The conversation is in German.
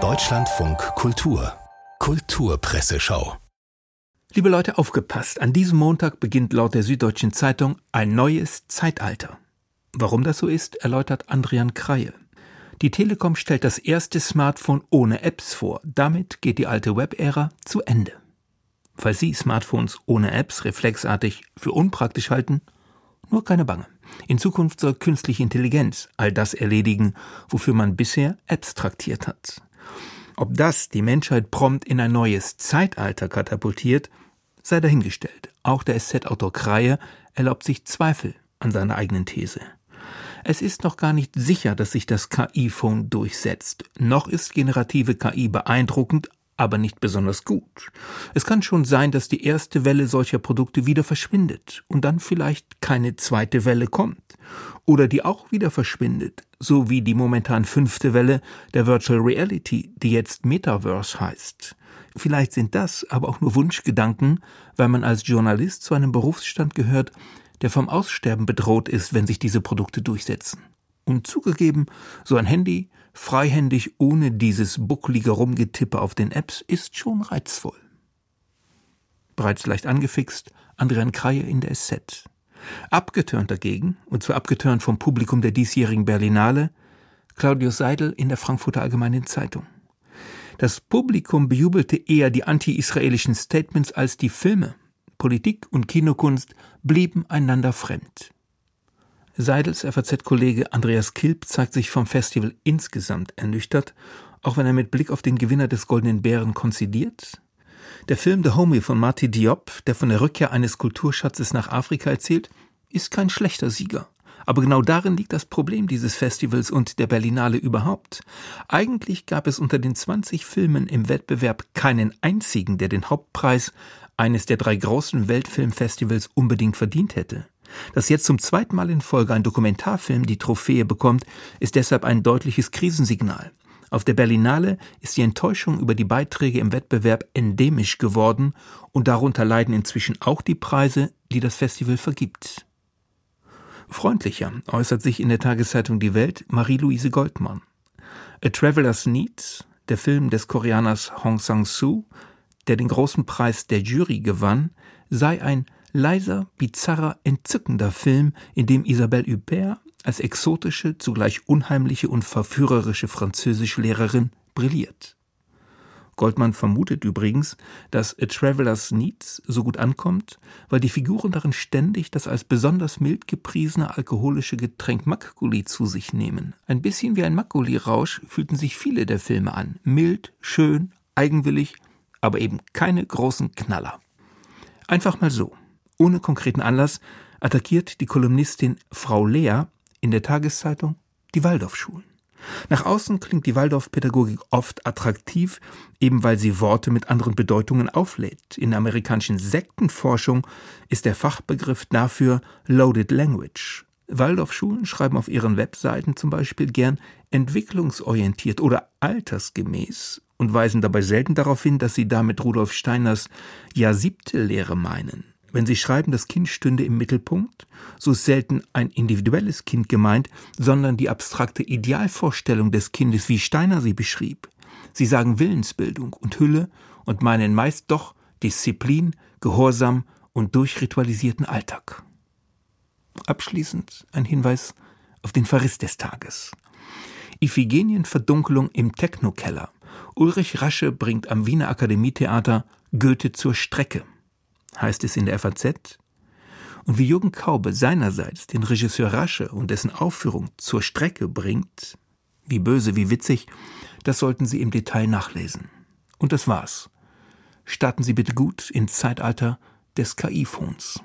Deutschlandfunk Kultur Kulturpresseschau Liebe Leute, aufgepasst. An diesem Montag beginnt laut der Süddeutschen Zeitung ein neues Zeitalter. Warum das so ist, erläutert Andrian Kreie. Die Telekom stellt das erste Smartphone ohne Apps vor. Damit geht die alte Web-Ära zu Ende. Falls Sie Smartphones ohne Apps reflexartig für unpraktisch halten, nur keine Bange. In Zukunft soll künstliche Intelligenz all das erledigen, wofür man bisher Apps traktiert hat. Ob das die Menschheit prompt in ein neues Zeitalter katapultiert, sei dahingestellt. Auch der SZ-Autor Kreie erlaubt sich Zweifel an seiner eigenen These. Es ist noch gar nicht sicher, dass sich das KI-Phone durchsetzt. Noch ist generative KI beeindruckend, aber nicht besonders gut. Es kann schon sein, dass die erste Welle solcher Produkte wieder verschwindet und dann vielleicht keine zweite Welle kommt. Oder die auch wieder verschwindet, so wie die momentan fünfte Welle der Virtual Reality, die jetzt Metaverse heißt. Vielleicht sind das aber auch nur Wunschgedanken, weil man als Journalist zu einem Berufsstand gehört, der vom Aussterben bedroht ist, wenn sich diese Produkte durchsetzen. Und zugegeben, so ein Handy, freihändig ohne dieses bucklige Rumgetippe auf den Apps, ist schon reizvoll. Bereits leicht angefixt, Adrian Kreie in der SZ. Abgetörnt dagegen, und zwar abgetörnt vom Publikum der diesjährigen Berlinale, Claudius Seidel in der Frankfurter Allgemeinen Zeitung. Das Publikum bejubelte eher die anti-israelischen Statements als die Filme. Politik und Kinokunst blieben einander fremd. Seidels FAZ-Kollege Andreas Kilp zeigt sich vom Festival insgesamt ernüchtert, auch wenn er mit Blick auf den Gewinner des Goldenen Bären konzidiert. Der Film The Homie von Marty Diop, der von der Rückkehr eines Kulturschatzes nach Afrika erzählt, ist kein schlechter Sieger. Aber genau darin liegt das Problem dieses Festivals und der Berlinale überhaupt. Eigentlich gab es unter den 20 Filmen im Wettbewerb keinen einzigen, der den Hauptpreis eines der drei großen Weltfilmfestivals unbedingt verdient hätte. Dass jetzt zum zweiten Mal in Folge ein Dokumentarfilm die Trophäe bekommt, ist deshalb ein deutliches Krisensignal. Auf der Berlinale ist die Enttäuschung über die Beiträge im Wettbewerb endemisch geworden und darunter leiden inzwischen auch die Preise, die das Festival vergibt. Freundlicher äußert sich in der Tageszeitung Die Welt Marie-Louise Goldmann. A Traveler's Need, der Film des Koreaners Hong Sang-soo, der den großen Preis der Jury gewann, sei ein leiser, bizarrer, entzückender Film, in dem Isabelle Huppert als exotische, zugleich unheimliche und verführerische Französischlehrerin brilliert. Goldmann vermutet übrigens, dass A Traveler's Needs so gut ankommt, weil die Figuren darin ständig das als besonders mild gepriesene alkoholische Getränk Makguli zu sich nehmen. Ein bisschen wie ein Makguli-Rausch fühlten sich viele der Filme an. Mild, schön, eigenwillig, aber eben keine großen Knaller. Einfach mal so ohne konkreten Anlass attackiert die Kolumnistin Frau Lea in der Tageszeitung die Waldorfschulen. Nach außen klingt die Waldorfpädagogik oft attraktiv, eben weil sie Worte mit anderen Bedeutungen auflädt. In der amerikanischen Sektenforschung ist der Fachbegriff dafür Loaded Language. Waldorfschulen schreiben auf ihren Webseiten zum Beispiel gern entwicklungsorientiert oder altersgemäß und weisen dabei selten darauf hin, dass sie damit Rudolf Steiners Ja siebte Lehre meinen. Wenn Sie schreiben, das Kind stünde im Mittelpunkt, so ist selten ein individuelles Kind gemeint, sondern die abstrakte Idealvorstellung des Kindes, wie Steiner sie beschrieb. Sie sagen Willensbildung und Hülle und meinen meist doch Disziplin, Gehorsam und durchritualisierten Alltag. Abschließend ein Hinweis auf den Verriss des Tages. Iphigenienverdunkelung im Technokeller. Ulrich Rasche bringt am Wiener Akademietheater Goethe zur Strecke heißt es in der FAZ. Und wie Jürgen Kaube seinerseits den Regisseur Rasche und dessen Aufführung zur Strecke bringt, wie böse, wie witzig, das sollten Sie im Detail nachlesen. Und das war's. Starten Sie bitte gut ins Zeitalter des KI-Phones.